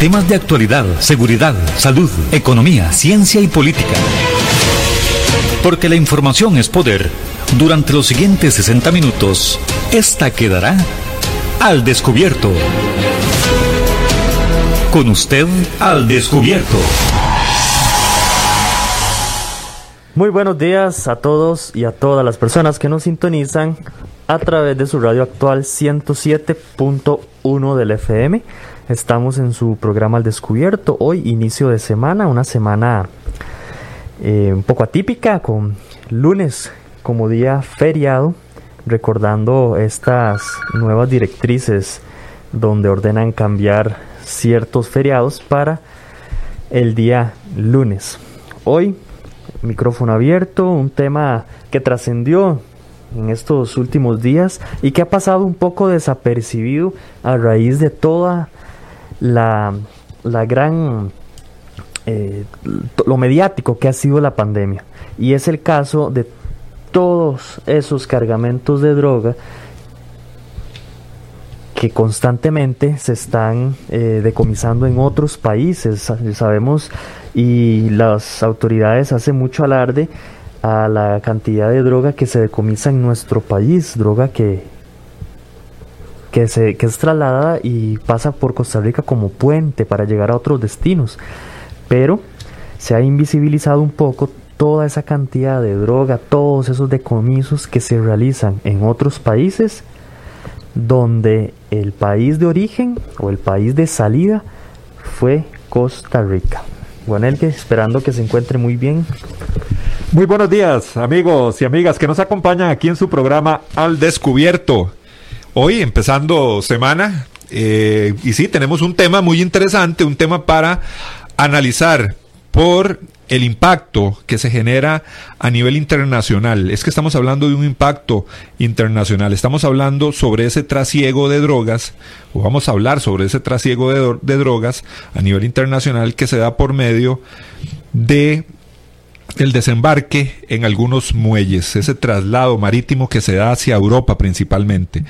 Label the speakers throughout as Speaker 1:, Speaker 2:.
Speaker 1: Temas de actualidad, seguridad, salud, economía, ciencia y política. Porque la información es poder. Durante los siguientes 60 minutos, esta quedará al descubierto. Con usted al descubierto.
Speaker 2: Muy buenos días a todos y a todas las personas que nos sintonizan a través de su radio actual 107.1 del FM. Estamos en su programa Al Descubierto. Hoy inicio de semana, una semana eh, un poco atípica, con lunes como día feriado, recordando estas nuevas directrices donde ordenan cambiar ciertos feriados para el día lunes. Hoy, micrófono abierto, un tema que trascendió en estos últimos días y que ha pasado un poco desapercibido a raíz de toda la, la gran eh, lo mediático que ha sido la pandemia. Y es el caso de todos esos cargamentos de droga que constantemente se están eh, decomisando en otros países, sabemos, y las autoridades hacen mucho alarde a la cantidad de droga que se decomisa en nuestro país, droga que, que, se, que es trasladada y pasa por Costa Rica como puente para llegar a otros destinos. Pero se ha invisibilizado un poco toda esa cantidad de droga, todos esos decomisos que se realizan en otros países donde el país de origen o el país de salida fue Costa Rica. Bueno, el que esperando que se encuentre muy bien.
Speaker 3: Muy buenos días, amigos y amigas que nos acompañan aquí en su programa Al Descubierto. Hoy empezando semana, eh, y sí, tenemos un tema muy interesante, un tema para analizar por el impacto que se genera a nivel internacional. Es que estamos hablando de un impacto internacional. Estamos hablando sobre ese trasiego de drogas, o vamos a hablar sobre ese trasiego de, de drogas a nivel internacional que se da por medio de el desembarque en algunos muelles, ese traslado marítimo que se da hacia Europa principalmente.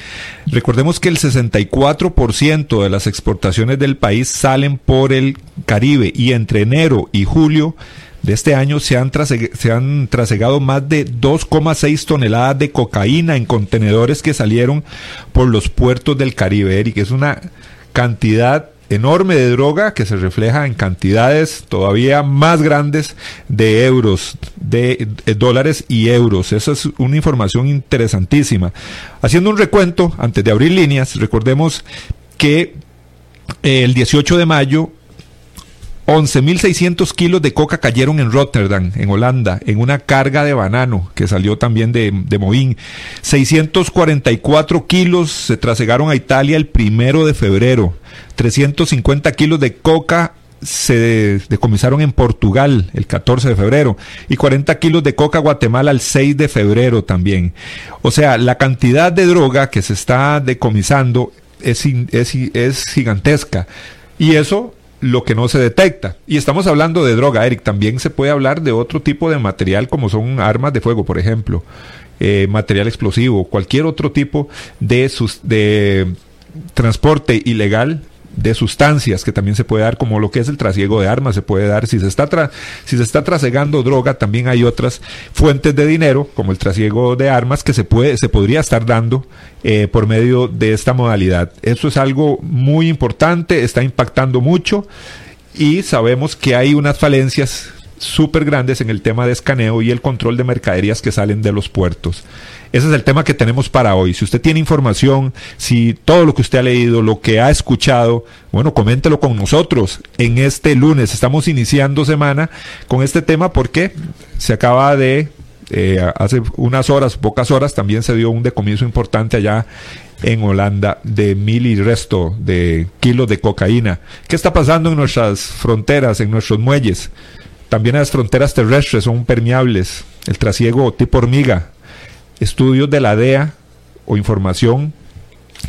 Speaker 3: Recordemos que el 64% de las exportaciones del país salen por el Caribe y entre enero y julio de este año se han, se han trasegado más de 2,6 toneladas de cocaína en contenedores que salieron por los puertos del Caribe, Eric. Es una cantidad enorme de droga que se refleja en cantidades todavía más grandes de euros, de, eh, dólares y euros. Esa es una información interesantísima. Haciendo un recuento, antes de abrir líneas, recordemos que eh, el 18 de mayo 11.600 kilos de coca cayeron en Rotterdam, en Holanda, en una carga de banano que salió también de, de Moín. 644 kilos se trasegaron a Italia el primero de febrero. 350 kilos de coca se decomisaron en Portugal el 14 de febrero y 40 kilos de coca Guatemala el 6 de febrero también. O sea, la cantidad de droga que se está decomisando es, es, es gigantesca. Y eso lo que no se detecta. Y estamos hablando de droga, Eric. También se puede hablar de otro tipo de material como son armas de fuego, por ejemplo, eh, material explosivo, cualquier otro tipo de, sus, de transporte ilegal de sustancias que también se puede dar, como lo que es el trasiego de armas, se puede dar. Si se está, si se está trasegando droga, también hay otras fuentes de dinero, como el trasiego de armas, que se, puede, se podría estar dando eh, por medio de esta modalidad. Eso es algo muy importante, está impactando mucho y sabemos que hay unas falencias súper grandes en el tema de escaneo y el control de mercaderías que salen de los puertos. Ese es el tema que tenemos para hoy. Si usted tiene información, si todo lo que usted ha leído, lo que ha escuchado, bueno, coméntelo con nosotros en este lunes. Estamos iniciando semana con este tema porque se acaba de, eh, hace unas horas, pocas horas, también se dio un decomiso importante allá en Holanda de mil y resto de kilos de cocaína. ¿Qué está pasando en nuestras fronteras, en nuestros muelles? También las fronteras terrestres son permeables. El trasiego tipo hormiga estudios de la DEA o información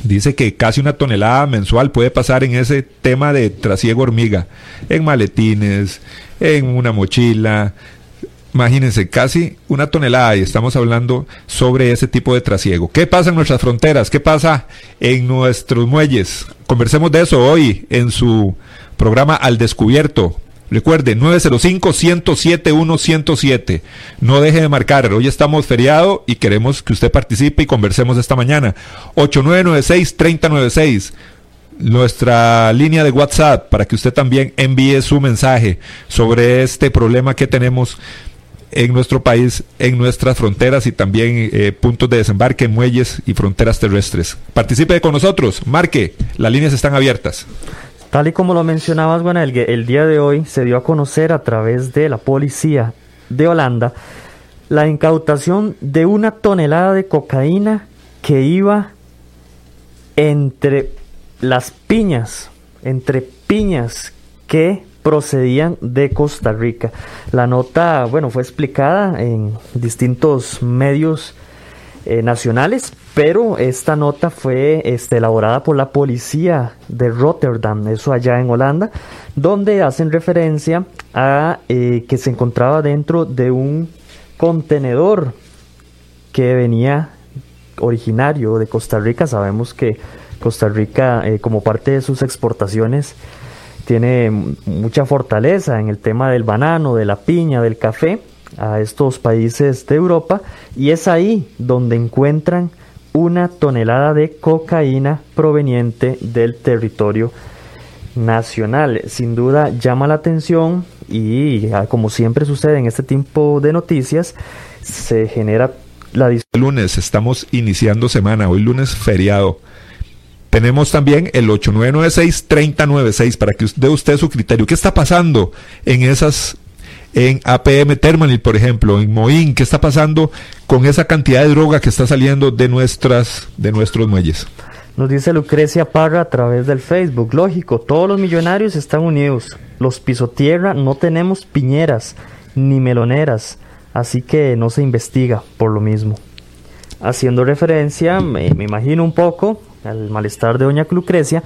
Speaker 3: dice que casi una tonelada mensual puede pasar en ese tema de trasiego hormiga, en maletines, en una mochila, Imagínense, casi una tonelada y estamos hablando sobre ese tipo de trasiego. ¿Qué pasa en nuestras fronteras? ¿Qué pasa en nuestros muelles? Conversemos de eso hoy en su programa Al Descubierto. Recuerde, 905-107-107. No deje de marcar. Hoy estamos feriado y queremos que usted participe y conversemos esta mañana. 8996-3096 nuestra línea de WhatsApp para que usted también envíe su mensaje sobre este problema que tenemos en nuestro país, en nuestras fronteras y también eh, puntos de desembarque, muelles y fronteras terrestres. Participe con nosotros, marque, las líneas están abiertas.
Speaker 2: Tal y como lo mencionabas, bueno, el, el día de hoy se dio a conocer a través de la policía de Holanda la incautación de una tonelada de cocaína que iba entre las piñas, entre piñas que procedían de Costa Rica. La nota, bueno, fue explicada en distintos medios eh, nacionales, pero esta nota fue este, elaborada por la policía de Rotterdam, eso allá en Holanda, donde hacen referencia a eh, que se encontraba dentro de un contenedor que venía originario de Costa Rica. Sabemos que Costa Rica, eh, como parte de sus exportaciones, tiene mucha fortaleza en el tema del banano, de la piña, del café a estos países de Europa y es ahí donde encuentran una tonelada de cocaína proveniente del territorio nacional. Sin duda llama la atención y ah, como siempre sucede en este tipo de noticias, se genera la...
Speaker 3: Lunes, estamos iniciando semana, hoy lunes feriado. Tenemos también el 8996-3096 para que dé usted su criterio. ¿Qué está pasando en esas, en APM Terminal, por ejemplo, en Moín? ¿Qué está pasando con esa cantidad de droga que está saliendo de, nuestras, de nuestros muelles?
Speaker 2: Nos dice Lucrecia Parra a través del Facebook. Lógico, todos los millonarios están unidos. Los pisotierra no tenemos piñeras ni meloneras, así que no se investiga por lo mismo. Haciendo referencia, me imagino un poco al malestar de doña Lucrecia,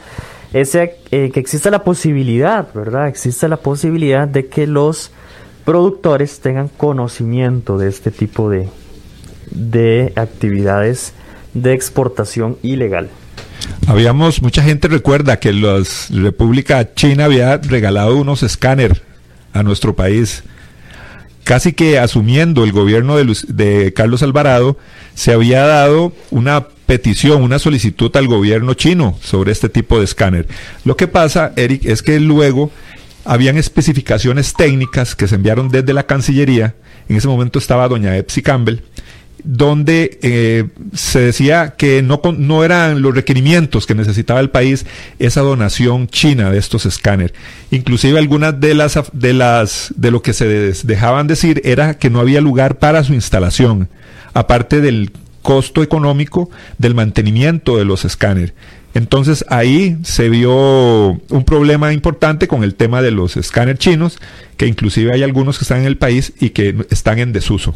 Speaker 2: es eh, que existe la posibilidad, ¿verdad? Existe la posibilidad de que los productores tengan conocimiento de este tipo de, de actividades de exportación ilegal.
Speaker 3: Habíamos, mucha gente recuerda que la República China había regalado unos escáner a nuestro país. Casi que asumiendo el gobierno de, de Carlos Alvarado, se había dado una petición, una solicitud al gobierno chino sobre este tipo de escáner. Lo que pasa, Eric, es que luego habían especificaciones técnicas que se enviaron desde la Cancillería. En ese momento estaba doña Epsi Campbell donde eh, se decía que no, no eran los requerimientos que necesitaba el país esa donación china de estos escáneres. Inclusive algunas de las de las de lo que se dejaban decir era que no había lugar para su instalación, aparte del costo económico del mantenimiento de los escáneres. Entonces ahí se vio un problema importante con el tema de los escáneres chinos, que inclusive hay algunos que están en el país y que están en desuso.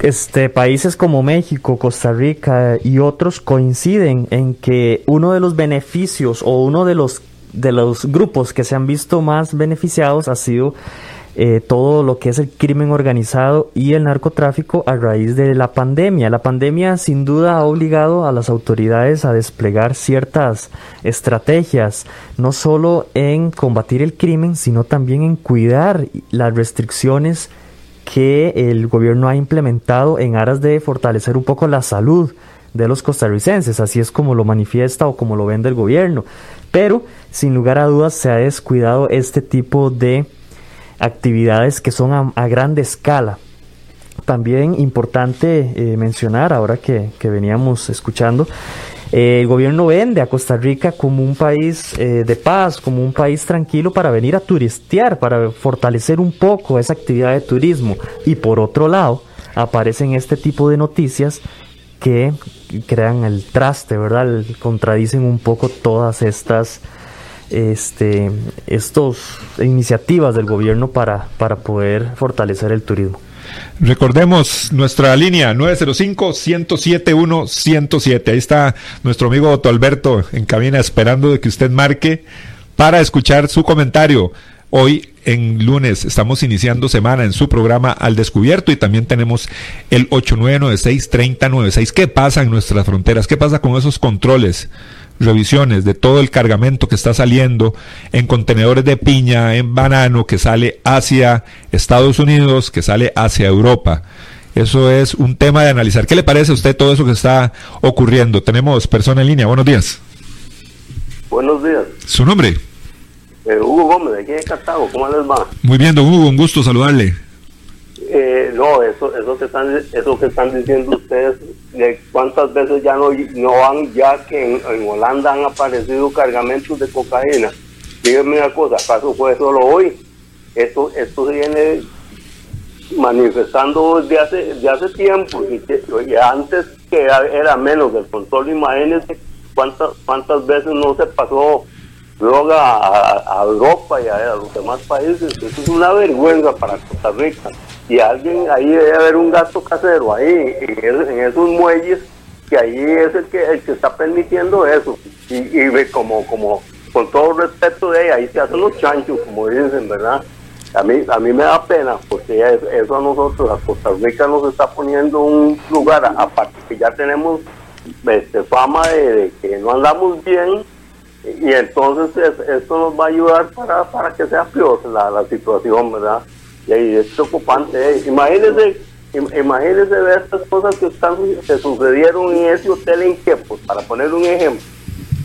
Speaker 2: Este, países como México, Costa Rica y otros coinciden en que uno de los beneficios o uno de los, de los grupos que se han visto más beneficiados ha sido eh, todo lo que es el crimen organizado y el narcotráfico a raíz de la pandemia. La pandemia sin duda ha obligado a las autoridades a desplegar ciertas estrategias, no solo en combatir el crimen, sino también en cuidar las restricciones que el gobierno ha implementado en aras de fortalecer un poco la salud de los costarricenses, así es como lo manifiesta o como lo vende el gobierno. Pero, sin lugar a dudas, se ha descuidado este tipo de actividades que son a, grande escala. También importante eh, mencionar, ahora que, veníamos escuchando, eh, el gobierno vende a Costa Rica como un país eh, de paz, como un país tranquilo para venir a turistear, para fortalecer un poco esa actividad de turismo. Y por otro lado, aparecen este tipo de noticias que crean el traste, ¿verdad? Contradicen un poco todas estas este, estos iniciativas del gobierno para, para poder fortalecer el turismo.
Speaker 3: Recordemos nuestra línea 905-107-107. Ahí está nuestro amigo Otto Alberto en cabina esperando de que usted marque para escuchar su comentario. Hoy en lunes estamos iniciando semana en su programa Al Descubierto y también tenemos el 8996-3096. ¿Qué pasa en nuestras fronteras? ¿Qué pasa con esos controles? Revisiones de todo el cargamento que está saliendo en contenedores de piña, en banano, que sale hacia Estados Unidos, que sale hacia Europa. Eso es un tema de analizar. ¿Qué le parece a usted todo eso que está ocurriendo? Tenemos persona en línea. Buenos días.
Speaker 4: Buenos días.
Speaker 3: ¿Su nombre?
Speaker 4: Eh, Hugo Gómez, de aquí de Cartago. ¿Cómo les va?
Speaker 3: Muy bien, don Hugo, un gusto saludarle.
Speaker 4: Eh, no, eso, eso, que están, eso que están diciendo ustedes, de cuántas veces ya no, no van, ya que en, Holanda han aparecido cargamentos de cocaína. Díganme una cosa, ¿acaso fue solo hoy? Esto, esto se viene manifestando desde hace, desde hace tiempo, y, antes que era, menos del control, imagínense cuántas, cuántas veces no se pasó droga a, Europa y a, los demás países. Eso es una vergüenza para Costa Rica. Y alguien, ahí debe haber un gasto casero, ahí, en, esos muelles, que ahí es el que, el que está permitiendo eso. Y, y como, como, con todo respeto de ahí, ahí se hacen los chanchos, como dicen, ¿verdad? A mí, a mí me da pena, porque eso a nosotros, a Costa Rica, nos está poniendo un lugar, aparte que ya tenemos este, fama de que no andamos bien, y entonces esto nos va a ayudar para, para que sea peor la, la situación, ¿verdad? Y ahí es preocupante. ¿eh? Imagínense, imagínense ver estas cosas que, están, que sucedieron en ese hotel en Quepos, para poner un ejemplo.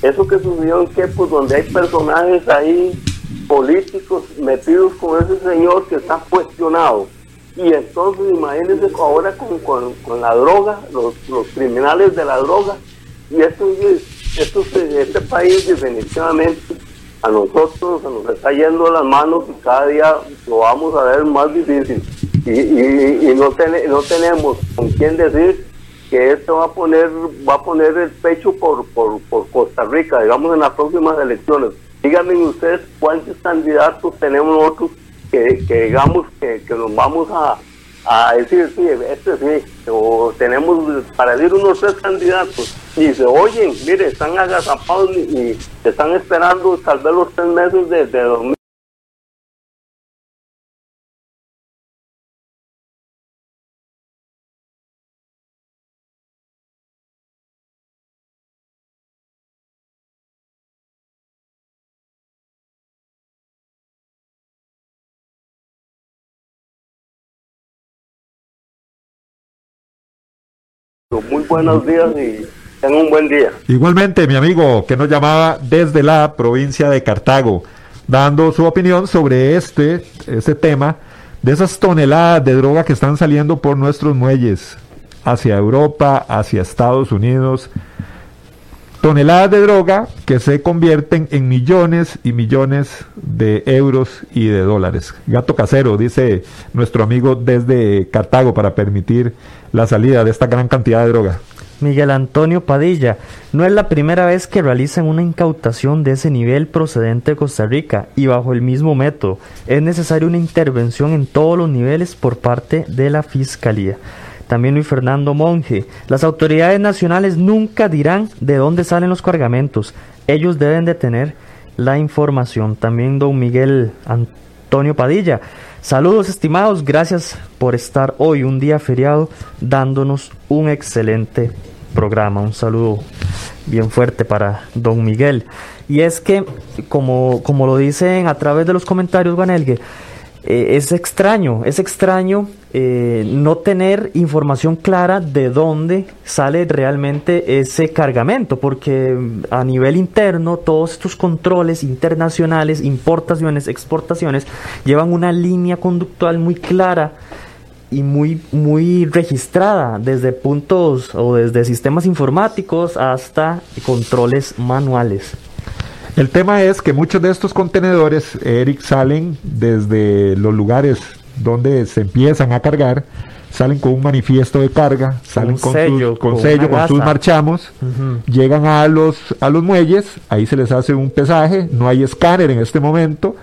Speaker 4: Eso que sucedió en Quepos, donde hay personajes ahí políticos metidos con ese señor que está cuestionado. Y entonces imagínense ahora con, con, con la droga, los, los criminales de la droga, y esto es esto, este país definitivamente a nosotros se nos está yendo las manos y cada día lo vamos a ver más difícil. Y, y, no, no tenemos con quién decir que esto va a poner va a poner el pecho por, por, por Costa Rica, digamos, en las próximas elecciones. Díganme ustedes cuántos candidatos tenemos nosotros que, que digamos que, que nos vamos a, a decir, sí, este sí, o tenemos para decir unos tres candidatos y se oyen, mire, están agazapados y, están esperando tal vez los tres meses de, de 2000. Muy buenos días y tengan un buen día.
Speaker 3: Igualmente, mi amigo que nos llamaba desde la provincia de Cartago, dando su opinión sobre este, este tema de esas toneladas de droga que están saliendo por nuestros muelles hacia Europa, hacia Estados Unidos. Toneladas de droga que se convierten en millones y millones de euros y de dólares. Gato casero, dice nuestro amigo desde Cartago, para permitir la salida de esta gran cantidad de droga.
Speaker 2: Miguel Antonio Padilla, no es la primera vez que realizan una incautación de ese nivel procedente de Costa Rica y bajo el mismo método. Es necesaria una intervención en todos los niveles por parte de la Fiscalía. También Luis Fernando Monge, las autoridades nacionales nunca dirán de dónde salen los cargamentos. Ellos deben de tener la información. También don Miguel Antonio Padilla, Saludos estimados, gracias por estar hoy un día feriado dándonos un excelente programa. Un saludo bien fuerte para don Miguel. Y es que, como, como lo dicen a través de los comentarios, Guanelgue, eh, es extraño, es extraño eh, no tener información clara de dónde sale realmente ese cargamento, porque a nivel interno todos estos controles internacionales, importaciones, exportaciones, llevan una línea conductual muy clara y muy, muy registrada desde puntos o desde sistemas informáticos hasta controles manuales.
Speaker 3: El tema es que muchos de estos contenedores, Eric, salen desde los lugares donde se empiezan a cargar, salen con un manifiesto de carga, salen con, sello, con, sello, con sus marchamos, llegan a los, a los muelles, ahí se les hace un pesaje, no hay escáner en este momento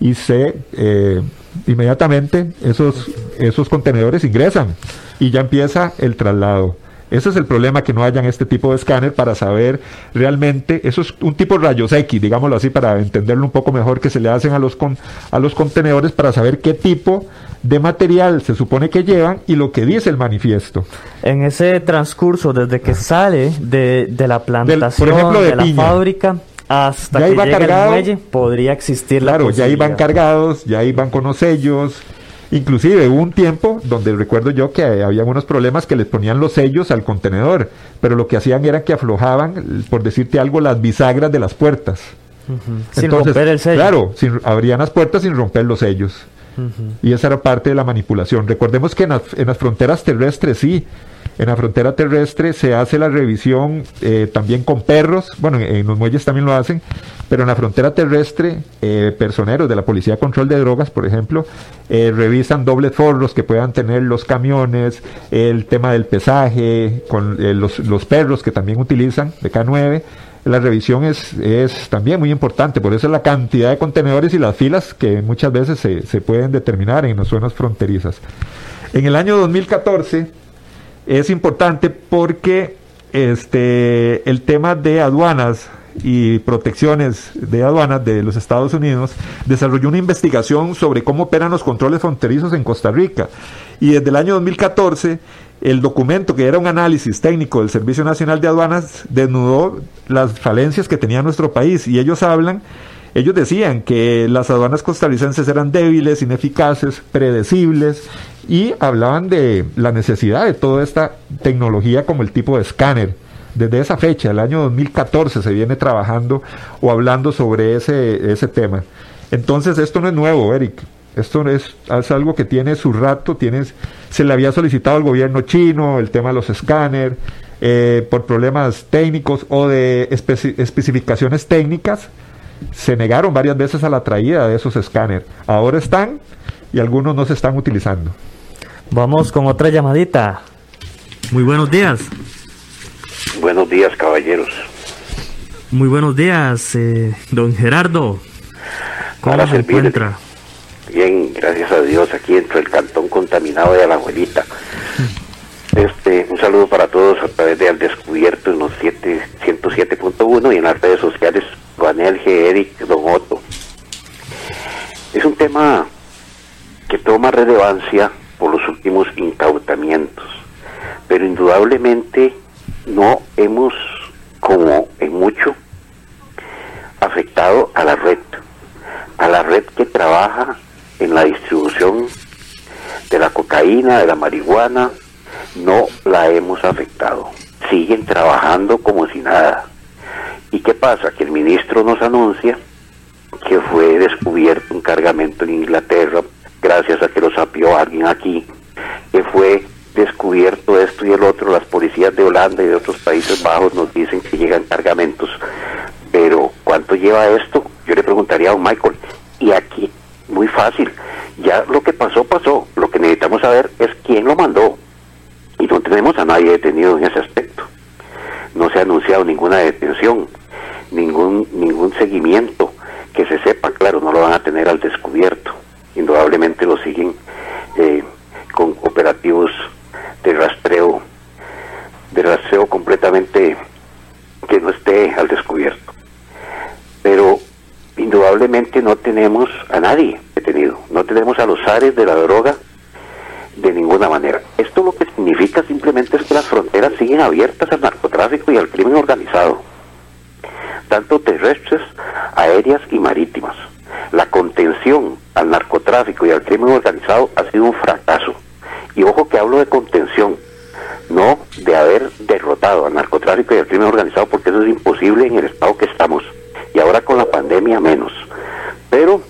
Speaker 3: y se eh, inmediatamente esos, esos contenedores ingresan y ya empieza el traslado. Ese es el problema que no hayan este tipo de escáner para saber realmente, eso es un tipo de rayos X, digámoslo así, para entenderlo un poco mejor, que se le hacen a los, con, a los contenedores para saber qué tipo de material se supone que llevan y lo que dice el manifiesto.
Speaker 2: En ese transcurso, desde que sale de, la plantación, de, la fábrica, hasta que llegue el muelle, podría existir
Speaker 3: la Claro, ya iban cargados, ya iban con los sellos, Inclusive hubo un tiempo donde recuerdo yo que había unos problemas que les ponían los sellos al contenedor, pero lo que hacían era que aflojaban, por decirte algo, las bisagras de las puertas.
Speaker 2: sin romper el sello.
Speaker 3: Claro, abrían las puertas sin romper los sellos. Y esa era parte de la manipulación. Recordemos que en las fronteras terrestres sí, en la frontera terrestre se hace la revisión eh, también con perros, bueno, en, los muelles también lo hacen, pero en la frontera terrestre, eh, personeros de la Policía de Control de Drogas, por ejemplo, eh, revisan dobles forros que puedan tener los camiones, el tema del pesaje, con los, perros que también utilizan de K9. La revisión es, también muy importante, por eso la cantidad de contenedores y las filas que muchas veces se pueden determinar en las zonas fronterizas. En el año 2014, es importante porque este, el tema de aduanas y protecciones de aduanas de los Estados Unidos desarrolló una investigación sobre cómo operan los controles fronterizos en Costa Rica. Y desde el año 2014, el documento que era un análisis técnico del Servicio Nacional de Aduanas desnudó las falencias que tenía nuestro país. Y ellos hablan, ellos decían que las aduanas costarricenses eran débiles, ineficaces, predecibles y hablaban de la necesidad de toda esta tecnología como el tipo de escáner. Desde esa fecha, el año 2014, se viene trabajando o hablando sobre ese, ese tema. Entonces, esto no es nuevo, Eric. Esto es, es algo que tiene su rato, tienes, se le había solicitado al gobierno chino el tema de los escáneres, eh, por problemas técnicos o de especificaciones técnicas, se negaron varias veces a la traída de esos escáneres. Ahora están y algunos no se están utilizando.
Speaker 2: Vamos con otra llamadita. Muy buenos días.
Speaker 5: Buenos días, caballeros.
Speaker 2: Muy buenos días, eh, don Gerardo.
Speaker 5: ¿Cómo se encuentra? Bien, gracias a Dios, aquí entre el cantón contaminado de la abuelita. Este, un saludo para todos a través de Al Descubierto en los 107.1 y en las redes sociales Juanel G. Eric, Don Otto. Es un tema que toma relevancia por los últimos incautamientos. Pero indudablemente no hemos, como en mucho, afectado a la red, a la red que trabaja en la distribución de la cocaína, de la marihuana, no la hemos afectado. Siguen trabajando como si nada. ¿Y qué pasa? Que el ministro nos anuncia que fue descubierto un cargamento en Inglaterra gracias a que lo sapió alguien aquí, que fue descubierto esto y el otro, las policías de Holanda y de otros Países Bajos nos dicen que llegan cargamentos, pero ¿cuánto lleva esto? Yo le preguntaría a un Michael, y aquí, muy fácil, ya lo que pasó, pasó, lo que necesitamos saber es quién lo mandó, y no tenemos a nadie detenido en ese aspecto, no se ha anunciado ninguna detención, ningún, ningún seguimiento, que se sepa, claro, no lo van a tener al descubierto indudablemente lo siguen eh, con operativos de rastreo, de rastreo completamente que no esté al descubierto. Pero indudablemente no tenemos a nadie detenido, no tenemos a los ares de la droga de ninguna manera. Simplemente es que las fronteras siguen abiertas al narcotráfico y al crimen organizado, tanto terrestres, aéreas y marítimas. La contención al narcotráfico y al crimen organizado ha sido un fracaso. Y ojo que hablo de contención, no de haber derrotado al narcotráfico y al crimen organizado, porque eso es imposible en el estado que estamos. Y ahora con la pandemia menos. Pero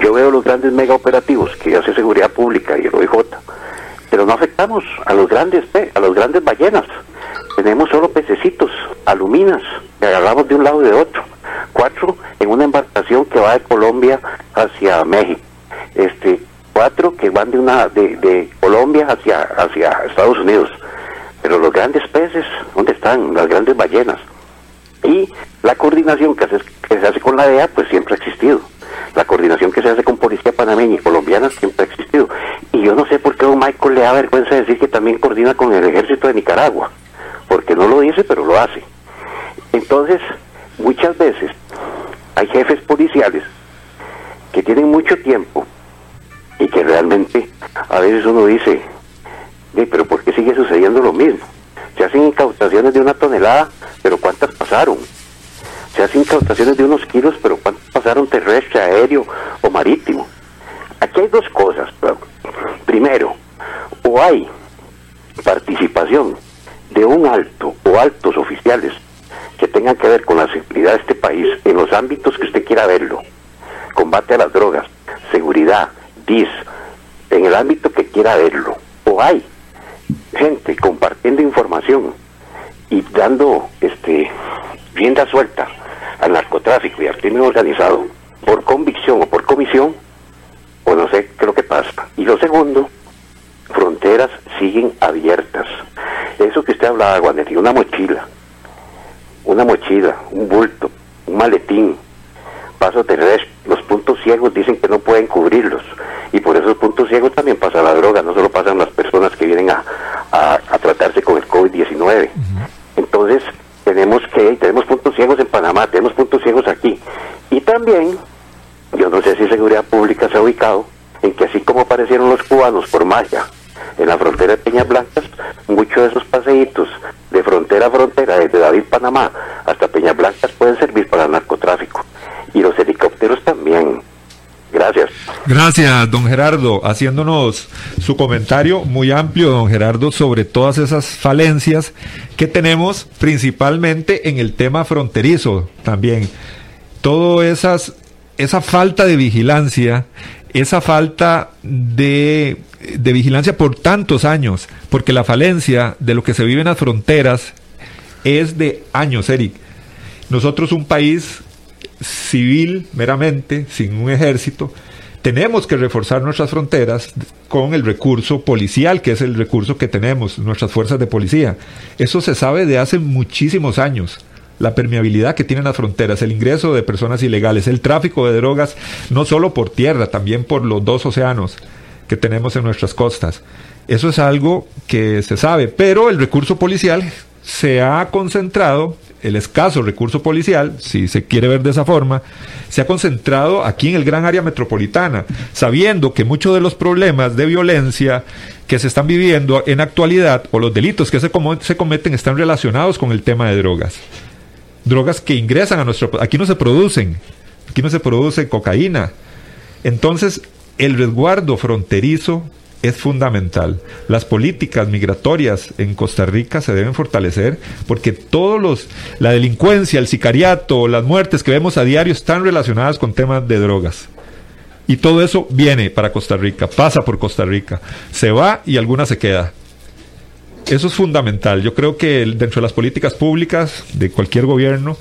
Speaker 5: yo veo los grandes mega operativos que hace Seguridad Pública y el OIJ, pero no afectamos a los grandes a los grandes ballenas. Tenemos solo pececitos, aluminas, que agarramos de un lado y de otro cuatro en una embarcación que va de Colombia hacia México, este, cuatro que van de una de, Colombia hacia hacia Estados Unidos. Pero los grandes peces, ¿dónde están? Las grandes ballenas. Y la coordinación que, que se hace con la DEA, pues siempre ha existido. La coordinación que se hace con policía panameña y colombiana siempre ha existido. Y yo no sé por qué a Michael le da vergüenza decir que también coordina con el ejército de Nicaragua, porque no lo dice, pero lo hace. Se hacen incautaciones de unos kilos, pero ¿cuántas pasaron terrestre, aéreo o marítimo? Aquí hay dos cosas. Primero, o hay participación de un alto o altos oficiales que tengan que ver con la seguridad de este país en los ámbitos que usted quiera verlo. Combate a las drogas, seguridad, DIS, en el ámbito que quiera verlo. O hay gente compartiendo información y dando este rienda suelta al narcotráfico y al crimen organizado por convicción o por comisión, o no sé qué es lo que pasa. Y lo segundo, fronteras siguen abiertas. Eso que usted hablaba, Guanetti, una mochila, una mochila, un bulto, un maletín, paso terrestre, los puntos ciegos dicen que no pueden cubrirlos y por esos puntos ciegos también pasa la droga, no solo pasan las personas que vienen a, a, tratarse con el COVID-19. Entonces, tenemos que, tenemos puntos ciegos en Panamá, tenemos puntos ciegos aquí. Y también, yo no sé si Seguridad Pública se ha ubicado en que así como aparecieron los cubanos por magia en la frontera de Peñas Blancas, muchos de esos paseitos de frontera a frontera, desde David, Panamá, hasta Peñas Blancas, pueden servir para narcotráfico. Y los helicópteros también. Gracias.
Speaker 3: Gracias, don Gerardo, haciéndonos su comentario muy amplio, don Gerardo, sobre todas esas falencias que tenemos principalmente en el tema fronterizo también. Todo esas, esa falta de vigilancia, esa falta de, de vigilancia por tantos años, porque la falencia de lo que se vive en las fronteras es de años, Eric. Nosotros un país civil meramente, sin un ejército, tenemos que reforzar nuestras fronteras con el recurso policial, que es el recurso que tenemos, nuestras fuerzas de policía. Eso se sabe de hace muchísimos años. La permeabilidad que tienen las fronteras, el ingreso de personas ilegales, el tráfico de drogas, no solo por tierra, también por los dos océanos que tenemos en nuestras costas. Eso es algo que se sabe, pero el recurso policial se ha concentrado el escaso recurso policial, si se quiere ver de esa forma, se ha concentrado aquí en el gran área metropolitana, sabiendo que muchos de los problemas de violencia que se están viviendo en actualidad o los delitos que se, se cometen están relacionados con el tema de drogas. Drogas que ingresan a nuestro... Aquí no se producen, aquí no se produce cocaína. Entonces, el resguardo fronterizo es fundamental. Las políticas migratorias en Costa Rica se deben fortalecer porque todos los la delincuencia, el sicariato, las muertes que vemos a diario están relacionadas con temas de drogas. Y todo eso viene para Costa Rica, pasa por Costa Rica, se va y alguna se queda. Eso es fundamental. Yo creo que dentro de las políticas públicas de cualquier gobierno,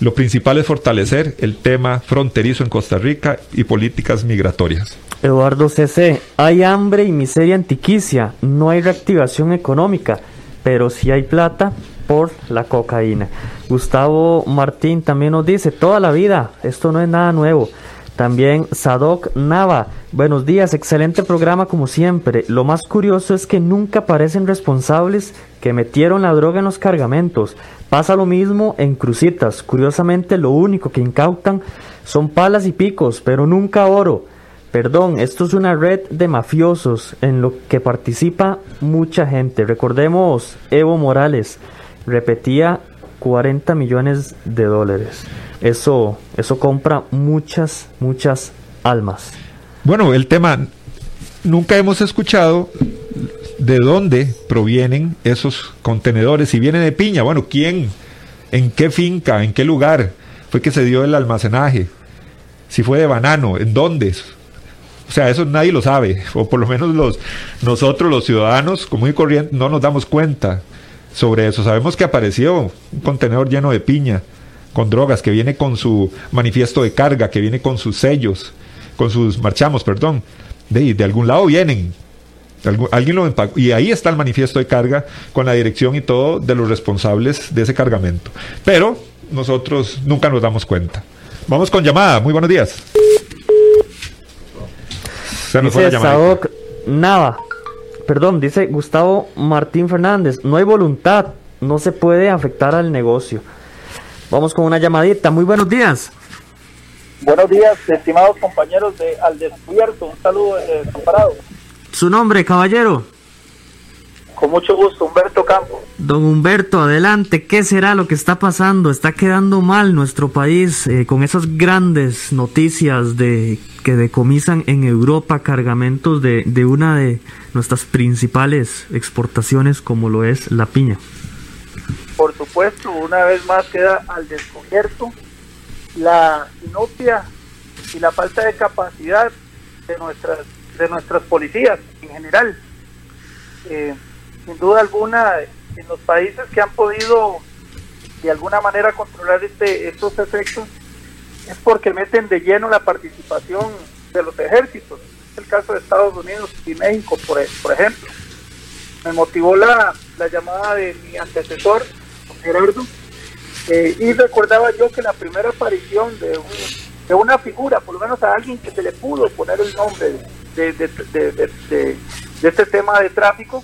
Speaker 3: lo principal es fortalecer el tema fronterizo en Costa Rica y políticas migratorias.
Speaker 2: Eduardo CC, hay hambre y miseria antiquicia, no hay reactivación económica, pero sí hay plata por la cocaína. Gustavo Martín también nos dice, toda la vida, esto no es nada nuevo. También Sadok Nava, buenos días, excelente programa como siempre. Lo más curioso es que nunca aparecen responsables que metieron la droga en los cargamentos. Pasa lo mismo en crucitas. Curiosamente lo único que incautan son palas y picos, pero nunca oro. Perdón, esto es una red de mafiosos en lo que participa mucha gente. Recordemos, Evo Morales repetía 40 millones de dólares. Eso, eso compra muchas, muchas almas.
Speaker 3: Bueno, el tema, nunca hemos escuchado de dónde provienen esos contenedores. Si vienen de piña, bueno, ¿quién? ¿En qué finca? ¿En qué lugar fue que se dio el almacenaje? Si fue de banano, ¿en dónde? O sea, eso nadie lo sabe, o por lo menos los, nosotros los ciudadanos común y corriente no nos damos cuenta sobre eso. Sabemos que apareció un contenedor lleno de piña, con drogas, que viene con su manifiesto de carga, que viene con sus sellos, con sus marchamos, perdón. De, de algún lado vienen. alguien lo y ahí está el manifiesto de carga con la dirección y todo de los responsables de ese cargamento. Pero nosotros nunca nos damos cuenta. Vamos con llamada. Muy buenos días.
Speaker 2: Dice Nava, perdón, dice Gustavo Martín Fernández, no hay voluntad, no se puede afectar al negocio. Vamos con una llamadita. Muy buenos días.
Speaker 6: Buenos días, estimados compañeros de Al Descubierto. Un saludo eh, comparado.
Speaker 2: Su nombre, caballero.
Speaker 6: Con mucho gusto, Humberto Campos.
Speaker 2: Don Humberto, adelante. ¿Qué será lo que está pasando? ¿Está quedando mal nuestro país eh, con esas grandes noticias de que decomisan en Europa cargamentos de, de una de nuestras principales exportaciones como lo es la piña?
Speaker 6: Por supuesto, una vez más queda al descubierto la inopia y la falta de capacidad de nuestras de nuestras policías en general. Eh, sin duda alguna, en los países que han podido de alguna manera controlar este, estos efectos, es porque meten de lleno la participación de los ejércitos. Es el caso de Estados Unidos y México, por, por ejemplo. Me motivó la, la llamada de mi antecesor, Gerardo, eh, y recordaba yo que la primera aparición de, de una figura, por lo menos a alguien que se le pudo poner el nombre de este tema de tráfico,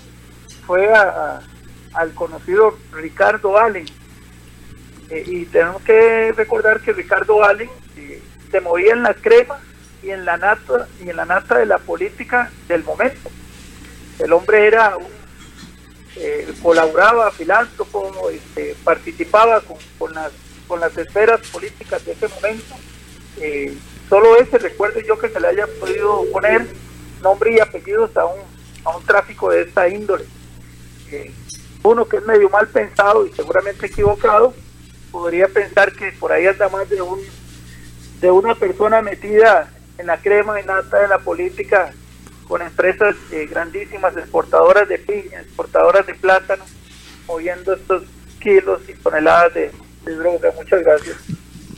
Speaker 6: fue al conocido Ricardo Allen. Eh, y tenemos que recordar que Ricardo Allen eh, se movía en la crema y en la nata y en la nata de la política del momento. El hombre era eh, colaboraba, filántropo, este, participaba con, las, con las esferas políticas de ese momento. solo ese recuerdo yo que se le haya podido poner nombre y apellidos a un, a un tráfico de esta índole uno que es medio mal pensado y seguramente equivocado, podría pensar que por ahí anda más de un de una persona metida en la crema y nata de la política con empresas eh, grandísimas exportadoras de piña, exportadoras de plátano, moviendo estos kilos y toneladas de, de droga. Muchas gracias.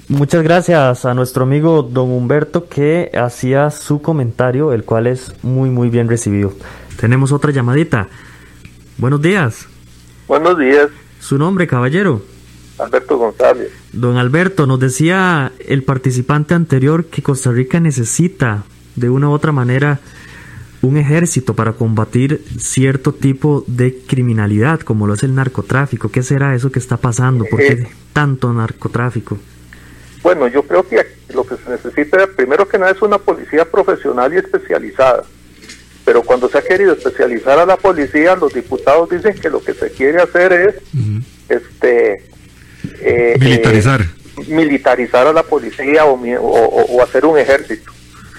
Speaker 2: Muchas gracias a nuestro amigo don Humberto que hacía su comentario, el cual es muy muy bien recibido. Tenemos otra llamadita. Buenos días.
Speaker 7: Buenos días.
Speaker 2: ¿Su nombre, caballero?
Speaker 7: Alberto González.
Speaker 2: Don Alberto, nos decía el participante anterior que Costa Rica necesita de una u otra manera un ejército para combatir cierto tipo de criminalidad, como lo es el narcotráfico. ¿Qué será eso que está pasando? ¿Por qué
Speaker 7: Eh.
Speaker 2: tanto narcotráfico?
Speaker 7: Bueno, yo creo que lo que se necesita, primero que nada, es una policía profesional y especializada. Pero cuando se ha querido especializar a la policía, los diputados dicen que lo que se quiere hacer es este eh,
Speaker 3: Militarizar.
Speaker 7: eh, militarizar a la policía o, o- hacer un ejército.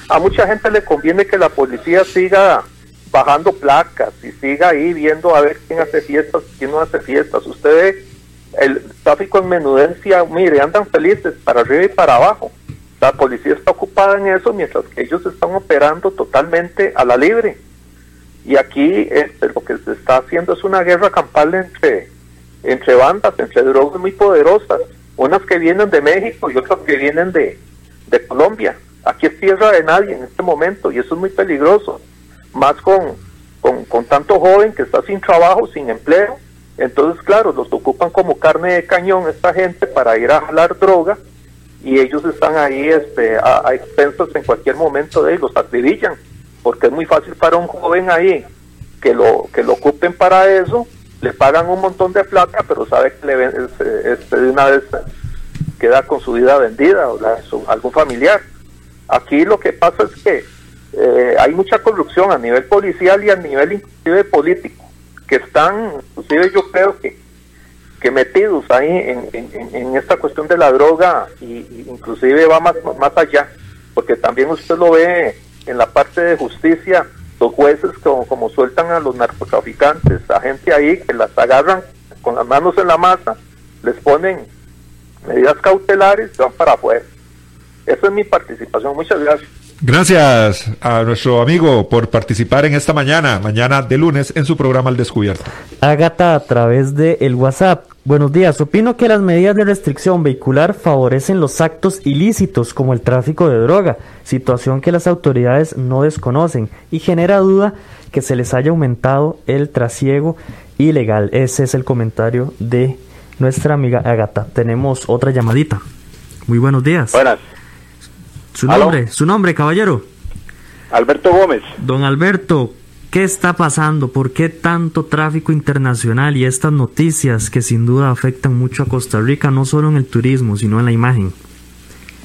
Speaker 7: A mucha gente le conviene que la policía siga bajando placas y siga ahí viendo a ver quién hace fiestas, quién no hace fiestas. Usted ve el tráfico en menudencia, mire, andan felices para arriba y para abajo. La policía está ocupada en eso mientras que ellos están operando totalmente a la libre. Y aquí este, lo que se está haciendo es una guerra campal entre, entre bandas, entre drogas muy poderosas, unas que vienen de México y otras que vienen de, de Colombia. Aquí es tierra de nadie en este momento y eso es muy peligroso, más con, con, con tanto joven que está sin trabajo, sin empleo. Entonces, claro, los ocupan como carne de cañón esta gente para ir a jalar droga y ellos están ahí este, a, a expensas en cualquier momento de ellos, los acribillan, porque es muy fácil para un joven ahí que lo que lo ocupen para eso, le pagan un montón de plata, pero sabe que le este, este, de una vez queda con su vida vendida o la su- algún familiar. Aquí lo que pasa es que eh, hay mucha corrupción a nivel policial y a nivel inclusive político, que están, inclusive yo creo que que metidos ahí en, esta cuestión de la droga y inclusive va más, más allá, porque también usted lo ve en la parte de justicia, los jueces como, como sueltan a los narcotraficantes, a gente ahí que las agarran con las manos en la masa, les ponen medidas cautelares y van para afuera. Esa es mi participación. Muchas gracias.
Speaker 3: Gracias a nuestro amigo por participar en esta mañana, mañana de lunes, en su programa Al Descubierto.
Speaker 2: Ágata a través de el WhatsApp. Buenos días. Opino que las medidas de restricción vehicular favorecen los actos ilícitos como el tráfico de droga, situación que las autoridades no desconocen y genera duda que se les haya aumentado el trasiego ilegal. Ese es el comentario de nuestra amiga Ágata. Tenemos otra llamadita. Muy buenos días.
Speaker 8: Buenas,
Speaker 2: Su
Speaker 8: ¿Aló?
Speaker 2: nombre, su nombre, caballero.
Speaker 8: Alberto Gómez.
Speaker 2: Don Alberto, ¿Qué está pasando? ¿Por qué tanto tráfico internacional y estas noticias que sin duda afectan mucho a Costa Rica, no solo en el turismo, sino en la imagen?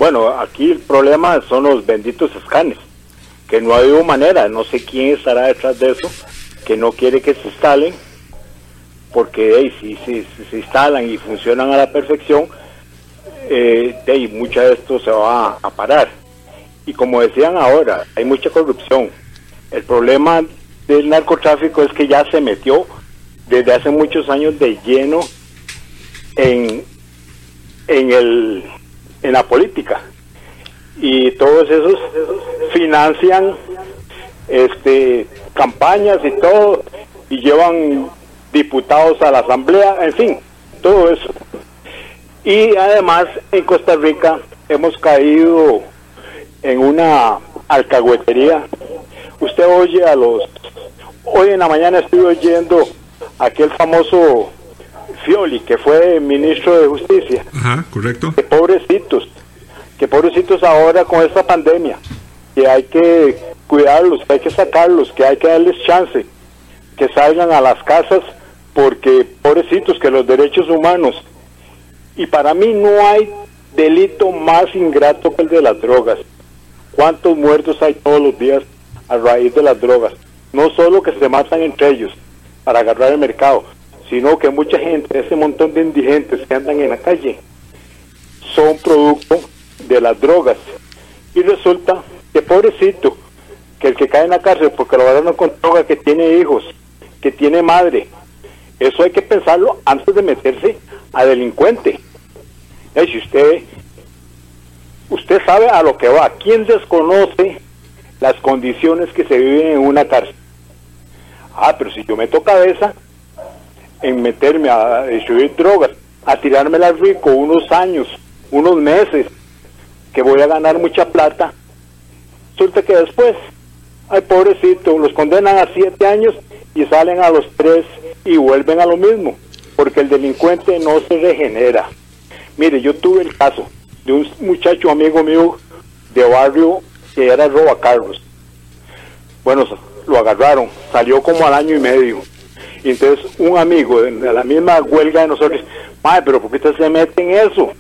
Speaker 8: Bueno, aquí el problema son los benditos escanes, que no ha habido manera, no sé quién estará detrás de eso, que no quiere que se instalen, porque si, se instalan y funcionan a la perfección, eh, hey, mucho de esto se va a parar. Y como decían ahora, hay mucha corrupción. El problema del narcotráfico es que ya se metió desde hace muchos años de lleno en, en, el, en la política. Y todos esos financian este, campañas y todo, y llevan diputados a la asamblea, en fin, todo eso. Y además en Costa Rica hemos caído en una alcahuetería. Usted oye a los Hoy en la mañana estuve oyendo aquel famoso Fioli, que fue ministro de Justicia.
Speaker 3: Ajá, correcto.
Speaker 8: Que pobrecitos, que pobrecitos ahora con esta pandemia, que hay que cuidarlos, que hay que sacarlos, que hay que darles chance, que salgan a las casas, porque pobrecitos, que los derechos humanos. Y para mí no hay delito más ingrato que el de las drogas. ¿Cuántos muertos hay todos los días a raíz de las drogas? no solo que se matan entre ellos para agarrar el mercado, sino que mucha gente, ese montón de indigentes que andan en la calle, son producto de las drogas. Y resulta que pobrecito, que el que cae en la cárcel porque lo agarraron con droga, que tiene hijos, que tiene madre, eso hay que pensarlo antes de meterse a delincuente. Y si usted, usted sabe a lo que va, ¿quién desconoce las condiciones que se viven en una cárcel? Ah, pero si yo meto cabeza en meterme a distribuir drogas, a tirármela rico unos años, unos meses, que voy a ganar mucha plata, resulta que después, ay pobrecito, los condenan a siete años y salen a los tres y vuelven a lo mismo, porque el delincuente no se regenera. Mire, yo tuve el caso de un muchacho amigo mío de barrio que era roba carros. Bueno, lo agarraron, salió como al año y medio. Y entonces un amigo de la misma huelga de nosotros, madre, pero ¿por qué usted se mete en eso?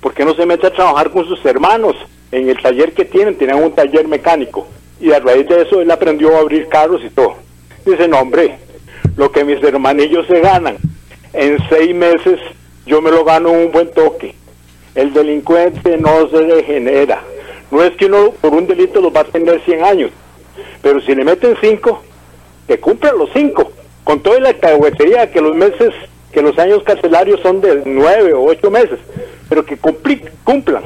Speaker 8: ¿Por qué no se mete a trabajar con sus hermanos? En el taller que tienen, tienen un taller mecánico. Y a raíz de eso él aprendió a abrir carros y todo. Dice, no hombre, lo que mis hermanillos se ganan, en seis meses yo me lo gano un buen toque. El delincuente no se degenera. No es que uno por un delito lo va a tener 100 años. Pero si le meten cinco, que cumplan los cinco, con toda la cahuetería que los meses, que los años carcelarios son de nueve o ocho meses, pero que cumplan.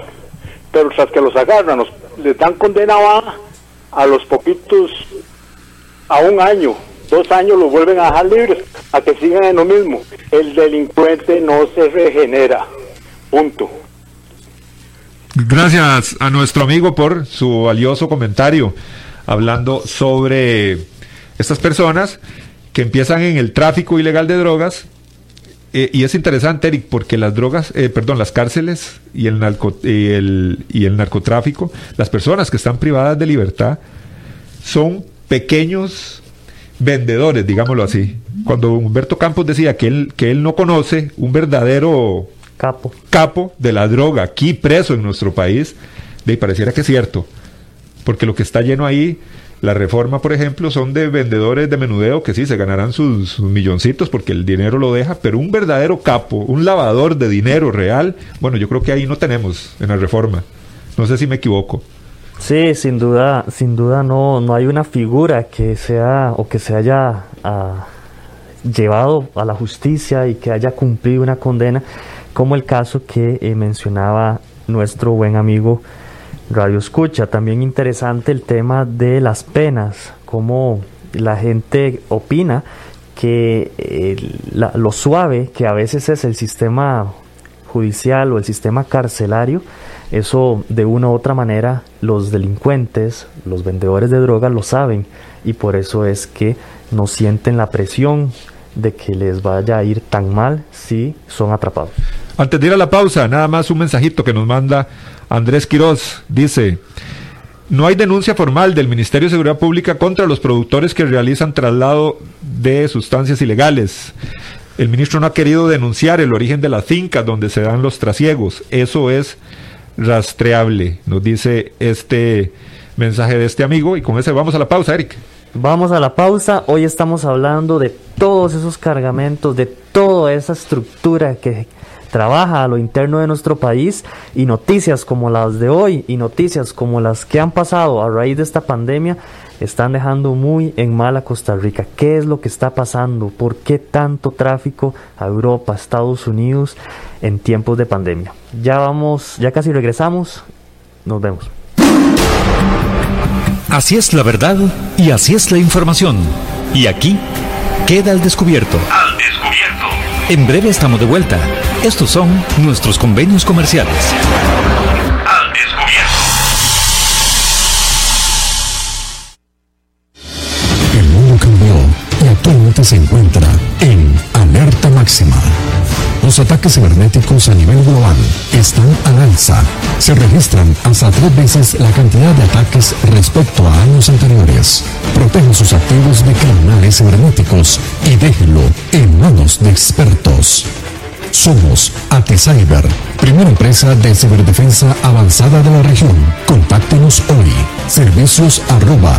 Speaker 8: Pero tras que los agarran, los, les dan condena a, a los poquitos, a un año, dos años los vuelven a dejar libres, a que sigan en lo mismo. El delincuente no se regenera. Punto.
Speaker 3: Gracias a nuestro amigo por su valioso comentario hablando sobre estas personas que empiezan en el tráfico ilegal de drogas. Eh, y es interesante, Eric, porque las drogas, eh, perdón, las cárceles y el, narco, y, el, y el narcotráfico, las personas que están privadas de libertad, son pequeños vendedores, digámoslo así. Cuando Humberto Campos decía que él, que él no conoce un verdadero
Speaker 2: capo.
Speaker 3: capo de la droga aquí preso en nuestro país, de pareciera que es cierto porque lo que está lleno ahí, la reforma, por ejemplo, son de vendedores de menudeo que sí se ganarán sus, milloncitos porque el dinero lo deja, pero un verdadero capo, un lavador de dinero real, bueno, yo creo que ahí no tenemos en la reforma. No sé si me equivoco.
Speaker 2: Sí, sin duda, sin duda no, no hay una figura que sea o que se haya ah, llevado a la justicia y que haya cumplido una condena, como el caso que eh, mencionaba nuestro buen amigo Radio Escucha. También interesante el tema de las penas, cómo la gente opina que eh, lo suave que a veces es el sistema judicial o el sistema carcelario, eso de una u otra manera los delincuentes, los vendedores de drogas lo saben y por eso es que no sienten la presión de que les vaya a ir tan mal si son atrapados.
Speaker 3: Antes de ir a la pausa, nada más un mensajito que nos manda Andrés Quiroz. Dice, No hay denuncia formal del Ministerio de Seguridad Pública contra los productores que realizan traslado de sustancias ilegales. El ministro no ha querido denunciar el origen de las fincas donde se dan los trasiegos. Eso es rastreable, nos dice este mensaje de este amigo. Y con ese vamos a la pausa, Eric.
Speaker 2: Vamos a la pausa. Hoy estamos hablando de todos esos cargamentos, de toda esa estructura que trabaja a lo interno de nuestro país y noticias como las de hoy y noticias como las que han pasado a raíz de esta pandemia están dejando muy en mal a Costa Rica. ¿Qué es lo que está pasando? ¿Por qué tanto tráfico a Europa, Estados Unidos en tiempos de pandemia? Ya vamos, ya casi regresamos. Nos vemos.
Speaker 1: Así es la verdad y así es la información. Y aquí queda el descubierto. Al descubierto. En breve estamos de vuelta. Estos son nuestros convenios comerciales. Al descubierto.
Speaker 9: El mundo cambió y actualmente se encuentra en alerta máxima. Los ataques cibernéticos a nivel global están al alza. Se registran hasta tres veces la cantidad de ataques respecto a años anteriores. Proteja sus activos de criminales cibernéticos y déjelo en manos de expertos. Somos ATCyber, primera empresa de ciberdefensa avanzada de la región. Contáctenos hoy. Servicios arroba.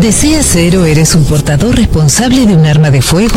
Speaker 10: ¿Deseas ser o eres un portador responsable de un arma de fuego?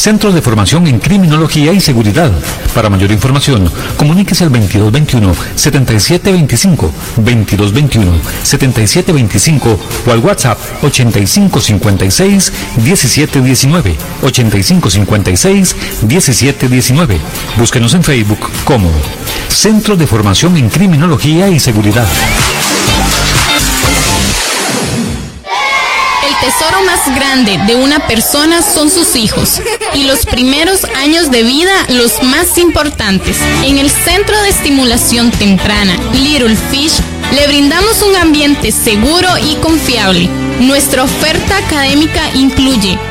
Speaker 1: Centros de formación en criminología y seguridad. Para mayor información, comuníquese al 2221-7725, 2221-7725 o al WhatsApp 8556-1719, 8556-1719. Búsquenos en Facebook como Centro de Formación en Criminología y Seguridad.
Speaker 11: Tesoro más grande de una persona son sus hijos y los primeros años de vida los más importantes. En el Centro de Estimulación Temprana Little Fish le brindamos un ambiente seguro y confiable. Nuestra oferta académica incluye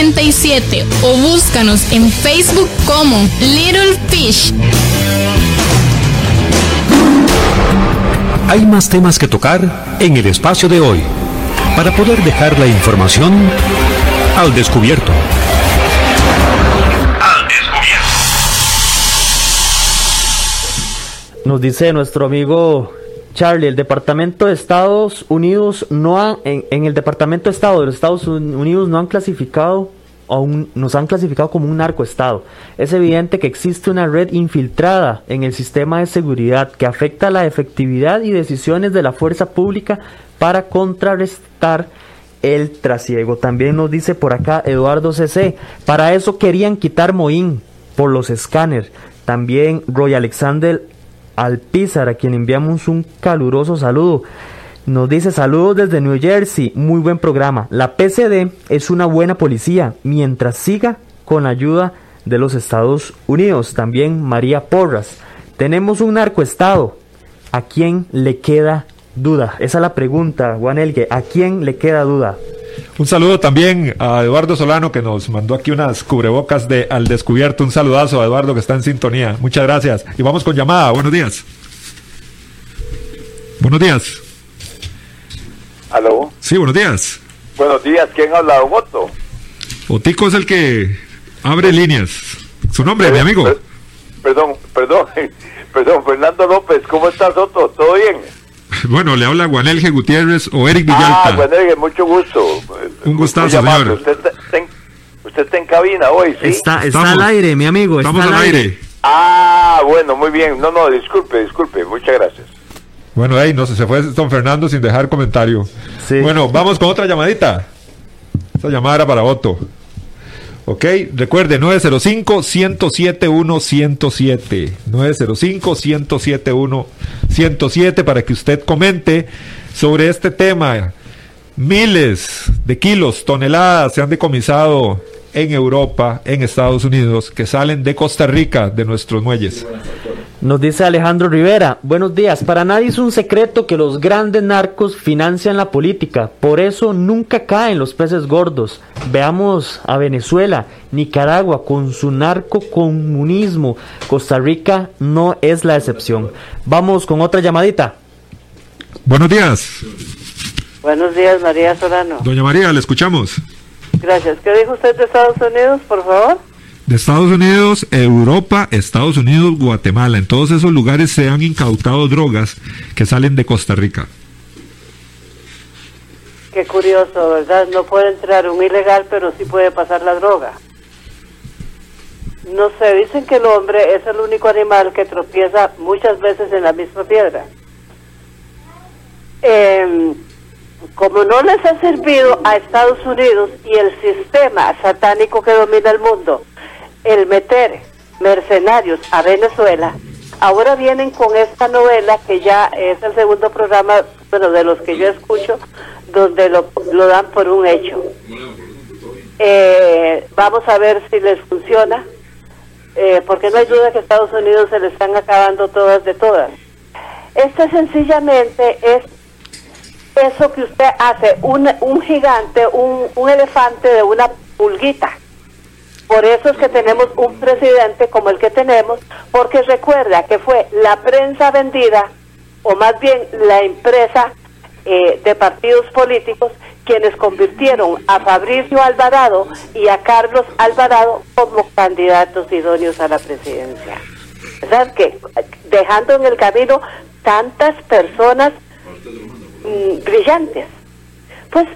Speaker 11: 2520-0587 o búscanos en Facebook como Little Fish.
Speaker 1: Hay más temas que tocar en el espacio de hoy. Para poder dejar la información Al descubierto.
Speaker 2: Nos dice nuestro amigo Charlie, el Departamento de Estados Unidos no ha, en, el Departamento de Estado de los Estados Unidos no han clasificado aún nos han clasificado como un narcoestado. Es evidente que existe una red infiltrada en el sistema de seguridad que afecta la efectividad y decisiones de la fuerza pública para contrarrestar el trasiego. También nos dice por acá Eduardo CC, para eso querían quitar Moín por los escáneres. También Roy Alexander Alpizar, a quien enviamos un caluroso saludo. Nos dice saludos desde New Jersey, muy buen programa. La PCD es una buena policía mientras siga con ayuda de los Estados Unidos. También María Porras. Tenemos un narcoestado. ¿A quién le queda duda? Esa es la pregunta, Juan Elgue. ¿A quién le queda duda?
Speaker 3: Un saludo también a Eduardo Solano que nos mandó aquí unas cubrebocas de Al Descubierto. Un saludazo a Eduardo que está en sintonía. Muchas gracias. Y vamos con llamada. Buenos días. Buenos días.
Speaker 12: ¿Aló?
Speaker 3: Sí, buenos días.
Speaker 12: Buenos días, ¿quién habla, Otto?
Speaker 3: Otico es el que abre líneas. Su nombre, mi amigo.
Speaker 12: Perdón, perdón, perdón, Fernando López, ¿cómo estás, Otto? ¿Todo bien?
Speaker 3: Bueno, le habla Guanelge Gutiérrez o Eric Villalta.
Speaker 12: Ah, Guanelge, mucho gusto.
Speaker 3: Un gustazo, señor.
Speaker 12: Usted está, en, usted está en cabina hoy, ¿sí?
Speaker 2: Está, está al aire, mi amigo.
Speaker 3: Estamos
Speaker 2: está
Speaker 3: al aire.
Speaker 12: Ah, bueno, muy bien. No, no, disculpe, disculpe. Muchas gracias.
Speaker 3: Bueno, ahí no sé, se fue don Fernando sin dejar comentario.
Speaker 2: Sí.
Speaker 3: Bueno, vamos con otra llamadita. Esta llamada era para Otto. Ok, recuerde 905-107-107. 905-107-107 para que usted comente sobre este tema. Miles de kilos, toneladas se han decomisado en Europa, en Estados Unidos, que salen de Costa Rica, de nuestros muelles.
Speaker 2: Nos dice Alejandro Rivera, buenos días, para nadie es un secreto que los grandes narcos financian la política, por eso nunca caen los peces gordos. Veamos a Venezuela, Nicaragua con su narcocomunismo, Costa Rica no es la excepción. Vamos con otra llamadita.
Speaker 3: Buenos días.
Speaker 13: Buenos días, María Solano.
Speaker 3: Doña María, le escuchamos.
Speaker 13: Gracias. ¿Qué dijo usted de Estados Unidos, por favor?
Speaker 3: De Estados Unidos, Europa, Estados Unidos, Guatemala. En todos esos lugares se han incautado drogas que salen de Costa Rica.
Speaker 13: Qué curioso, ¿verdad? No puede entrar un ilegal, pero sí puede pasar la droga. No sé, dicen que el hombre es el único animal que tropieza muchas veces en la misma piedra. Eh, como no les ha servido a Estados Unidos y el sistema satánico que domina el mundo, el meter mercenarios a Venezuela, ahora vienen con esta novela que ya es el segundo programa, bueno, de los que yo escucho, donde lo, lo dan por un hecho. Eh, vamos a ver si les funciona, eh, porque no hay duda que Estados Unidos se le están acabando todas de todas. Esto sencillamente es eso que usted hace, un, un gigante, un, un elefante de una pulguita. Por eso es que tenemos un presidente como el que tenemos, porque recuerda que fue la prensa vendida, o más bien la empresa eh, de partidos políticos, quienes convirtieron a Fabricio Alvarado y a Carlos Alvarado como candidatos idóneos a la presidencia. ¿Sabes qué? Dejando en el camino tantas personas mm, brillantes. Pues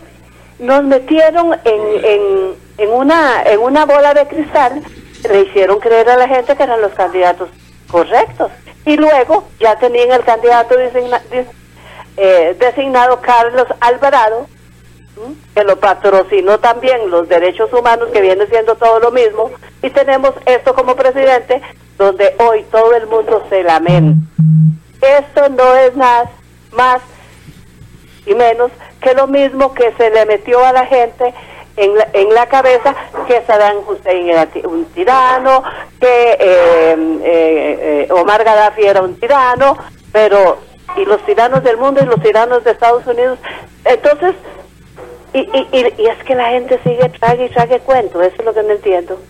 Speaker 13: nos metieron en, en, en, una, en una bola de cristal, le hicieron creer a la gente que eran los candidatos correctos. Y luego ya tenían el candidato eh, designado Carlos Alvarado, que lo patrocinó también los derechos humanos, que viene siendo todo lo mismo, y tenemos esto como presidente, donde hoy todo el mundo se lamenta. Esto no es nada más y menos que lo mismo que se le metió a la gente en la, en la cabeza que Saddam Hussein era un tirano, que eh, eh, eh, Omar Gaddafi era un tirano, pero y los tiranos del mundo y los tiranos de Estados Unidos. Entonces, y, y, y, y es que la gente sigue trague y trague cuento, eso es lo que no entiendo.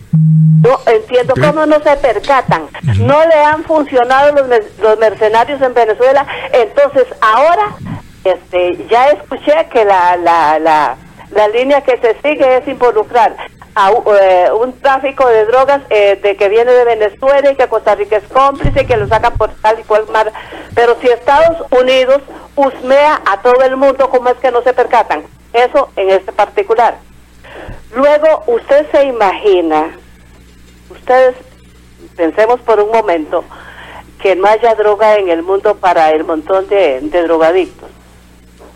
Speaker 13: No entiendo cómo no se percatan. No le han funcionado los, los mercenarios en Venezuela, entonces ahora este ya escuché que la, la, la, La línea que se sigue es involucrar a eh, un tráfico de drogas eh, que viene de Venezuela y que Costa Rica es cómplice y que lo saca por tal y cual mar. Pero si Estados Unidos husmea a todo el mundo, ¿cómo es que no se percatan? Eso en este particular. Luego, usted se imagina, ustedes pensemos por un momento, que no haya droga en el mundo para el montón de, drogadictos.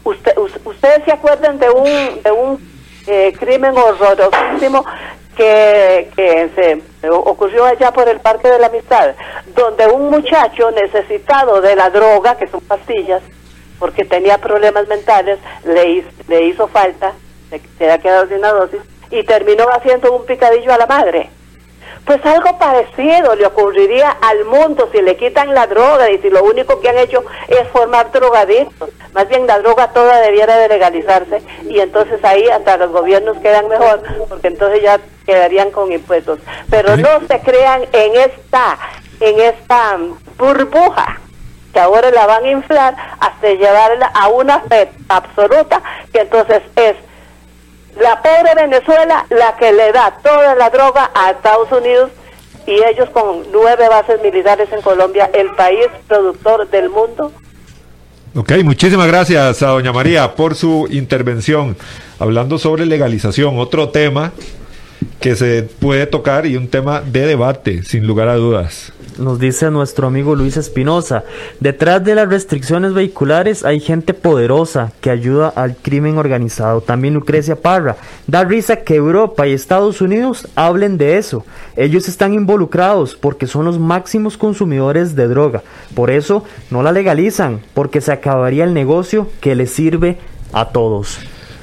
Speaker 13: Usted, ustedes se acuerdan de un, de un eh, crimen horrorosísimo que, que se ocurrió allá por el Parque de la Amistad, donde un muchacho necesitado de la droga, que son pastillas, porque tenía problemas mentales, le, le hizo falta, se, se había quedado sin una dosis, y terminó haciendo un picadillo a la madre. Pues algo parecido le ocurriría al mundo si le quitan la droga y si lo único que han hecho es formar drogadictos. Más bien la droga toda debiera de legalizarse y entonces ahí hasta los gobiernos quedan mejor porque entonces ya quedarían con impuestos. Pero no se crean en esta, en esta burbuja que ahora la van a inflar hasta llevarla a una fe absoluta que entonces es la pobre Venezuela la que le da toda la droga a Estados Unidos y ellos con nueve bases militares en Colombia, el país productor del mundo.
Speaker 3: Ok, muchísimas gracias a doña María por su intervención. Hablando sobre legalización, otro tema que se puede tocar y un tema de debate, sin lugar a dudas
Speaker 2: nos dice nuestro amigo Luis Espinosa. Detrás de las restricciones vehiculares hay gente poderosa que ayuda al crimen organizado. También Lucrecia Parra. Da risa que Europa y Estados Unidos hablen de eso. Ellos están involucrados porque son los máximos consumidores de droga. Por eso no la legalizan, porque se acabaría el negocio que les sirve a todos.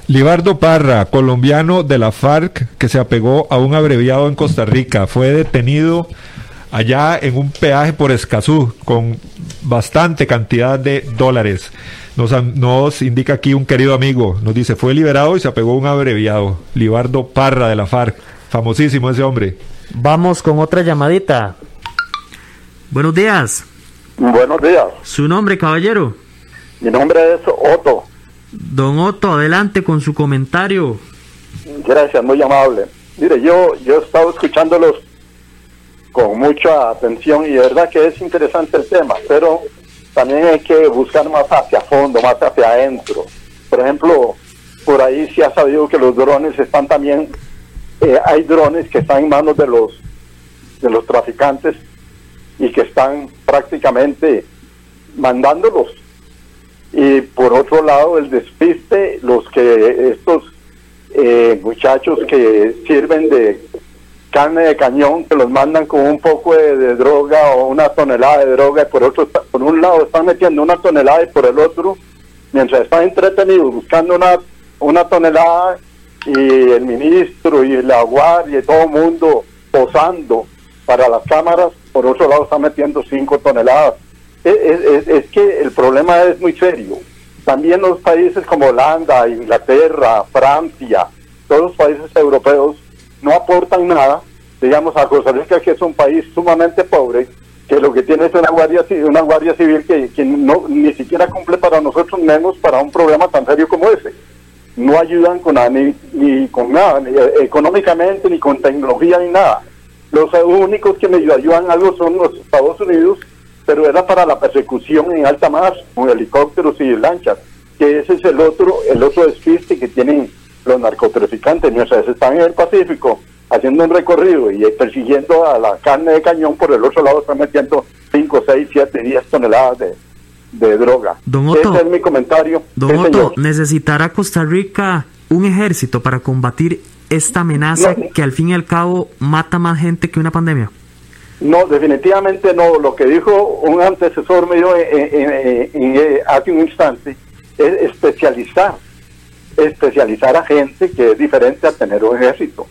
Speaker 3: Libardo Parra, colombiano de la FARC, que se apegó a un abreviado en Costa Rica, fue detenido allá en un peaje por Escazú con bastante cantidad de dólares. Nos, nos, indica aquí un querido amigo, nos dice, fue liberado y se apegó un abreviado, Libardo Parra de la FARC, famosísimo ese hombre.
Speaker 2: Vamos con otra llamadita. Buenos días.
Speaker 14: Buenos días.
Speaker 2: ¿Su nombre, caballero?
Speaker 14: Mi nombre es Otto.
Speaker 2: Don Otto, adelante con su comentario.
Speaker 14: Gracias, muy amable. Mire, yo, yo he estado escuchándolos con mucha atención y de verdad que es interesante el tema, pero también hay que buscar más hacia fondo, más hacia adentro. Por ejemplo, por ahí se ha sabido que los drones están también, eh, hay drones que están en manos de los, de los traficantes y que están prácticamente mandándolos. Y por otro lado, el despiste, los que estos eh, muchachos que sirven de carne de cañón que los mandan con un poco de, droga o una tonelada de droga y por otro por un lado están metiendo una tonelada y por el otro mientras están entretenidos buscando una una tonelada y el ministro y la guardia y todo el mundo posando para las cámaras por otro lado están metiendo cinco toneladas es, que el problema es muy serio también los países como Holanda Inglaterra Francia todos los países europeos no aportan nada, digamos, a Costa Rica, que es un país sumamente pobre, que lo que tiene es una guardia, una guardia civil que, no, ni siquiera cumple para nosotros, menos para un problema tan serio como ese. No ayudan con nada, ni, con nada, ni eh, económicamente, ni con tecnología, ni nada. Los únicos que me ayudan algo son los Estados Unidos, pero era para la persecución en alta mar, con helicópteros y lanchas, que ese es el otro, el otro despiste que tienen los narcotraficantes, mientras están en el Pacífico haciendo un recorrido y persiguiendo a la carne de cañón, por el otro lado están metiendo 5, 6, 7, 10 toneladas de, de droga.
Speaker 2: Don Otto,
Speaker 14: Ese es mi comentario.
Speaker 2: Don Otto, ¿necesitará Costa Rica un ejército para combatir esta amenaza que al fin y al cabo mata más gente que una pandemia?
Speaker 14: No, definitivamente no. Lo que dijo un antecesor mío hace un instante es especializar especializar a gente que es diferente a tener un ejército.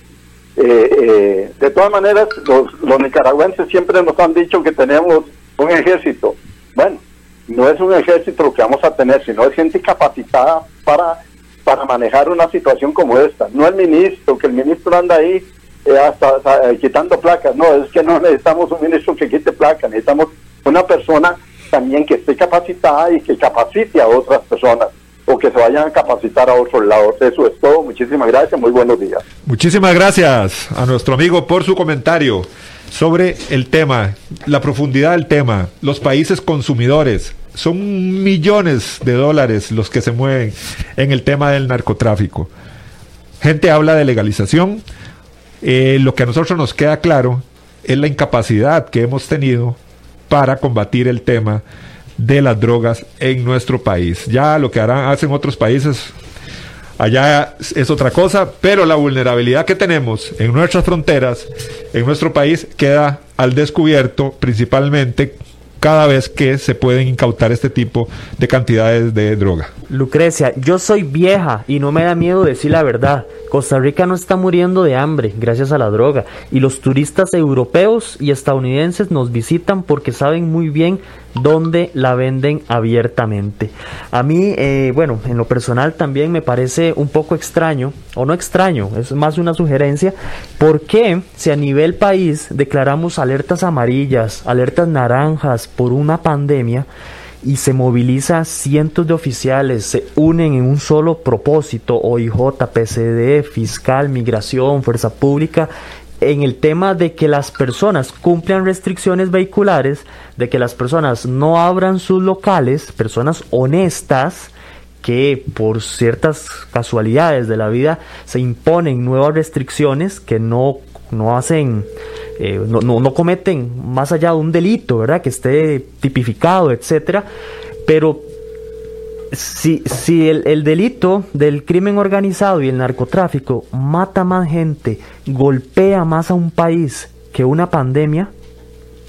Speaker 14: Eh, eh, de todas maneras, los, los nicaragüenses siempre nos han dicho que tenemos un ejército. Bueno, no es un ejército lo que vamos a tener, sino es gente capacitada para, para manejar una situación como esta. No el ministro, que el ministro anda ahí eh, hasta, quitando placas. No, es que no necesitamos un ministro que quite placas, necesitamos una persona también que esté capacitada y que capacite a otras personas o que se vayan a capacitar a otros lados. Eso es todo. Muchísimas gracias. Muy buenos días.
Speaker 3: Muchísimas gracias a nuestro amigo por su comentario sobre el tema, la profundidad del tema, los países consumidores. Son millones de dólares los que se mueven en el tema del narcotráfico. Gente habla de legalización. Eh, lo que a nosotros nos queda claro es la incapacidad que hemos tenido para combatir el tema de las drogas en nuestro país. Ya lo que harán, hacen otros países, allá es otra cosa, pero la vulnerabilidad que tenemos en nuestras fronteras, en nuestro país, queda al descubierto principalmente cada vez que se pueden incautar este tipo de cantidades de droga.
Speaker 2: Lucrecia, yo soy vieja y no me da miedo decir la verdad. Costa Rica no está muriendo de hambre gracias a la droga y los turistas europeos y estadounidenses nos visitan porque saben muy bien dónde la venden abiertamente. A mí, eh, bueno, en lo personal también me parece un poco extraño, o no extraño, es más una sugerencia, ¿por qué si a nivel país declaramos alertas amarillas, alertas naranjas por una pandemia, y se moviliza cientos de oficiales, se unen en un solo propósito, OIJ, PCD, Fiscal, Migración, Fuerza Pública, en el tema de que las personas cumplan restricciones vehiculares, de que las personas no abran sus locales, personas honestas, que por ciertas casualidades de la vida se imponen nuevas restricciones que no, no hacen eh, no, no, cometen más allá de un delito, ¿verdad? Que esté tipificado, etcétera. Pero si, si el, el, delito del crimen organizado y el narcotráfico mata más gente, golpea más a un país que una pandemia,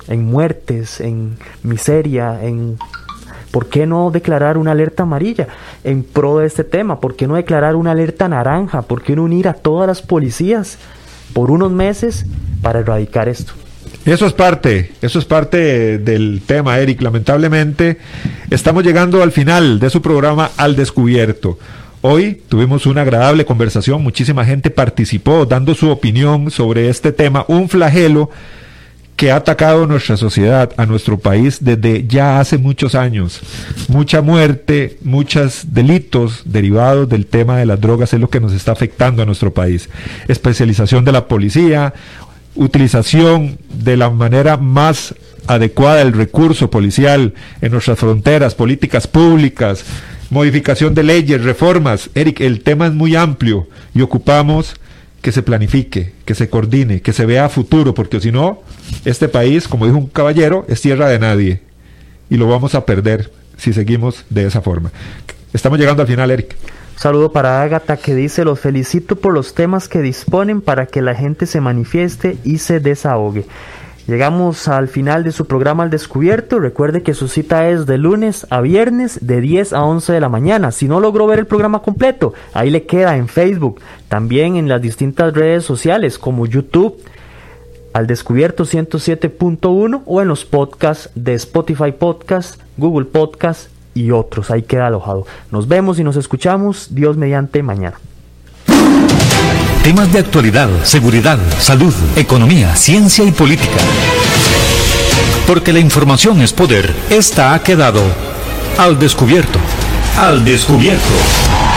Speaker 2: en muertes, en miseria, en... ¿Por qué no declarar una alerta amarilla en pro de este tema? ¿Por qué no declarar una alerta naranja? ¿Por qué no unir a todas las policías por unos meses para erradicar esto.
Speaker 3: Eso es parte, eso es parte del tema, Eric. Lamentablemente, estamos llegando al final de su programa Al Descubierto. Hoy tuvimos una agradable conversación, muchísima gente participó dando su opinión sobre este tema, un flagelo que ha atacado nuestra sociedad, a nuestro país desde ya hace muchos años. Mucha muerte, muchos delitos derivados del tema de las drogas es lo que nos está afectando a nuestro país. Especialización de la policía, utilización de la manera más adecuada del recurso policial en nuestras fronteras, políticas públicas, modificación de leyes, reformas. Eric, el tema es muy amplio y ocupamos que se planifique, que se coordine, que se vea futuro, porque si no, este país, como dijo un caballero, es tierra de nadie y lo vamos a perder si seguimos de esa forma. Estamos llegando al final, Eric.
Speaker 2: Saludo para Ágata que dice, los felicito por los temas que disponen para que la gente se manifieste y se desahogue. Llegamos al final de su programa Al Descubierto. Recuerde que su cita es de lunes a viernes de 10 a 11 de la mañana. Si no logró ver el programa completo, ahí le queda en Facebook, también en las distintas redes sociales como YouTube, Al Descubierto 107.1 o en los podcasts de Spotify Podcast, Google Podcast y otros. Ahí queda alojado. Nos vemos y nos escuchamos. Dios mediante mañana.
Speaker 1: Temas de actualidad, seguridad, salud, economía, ciencia y política. Porque la información es poder, esta ha quedado al descubierto. Al descubierto.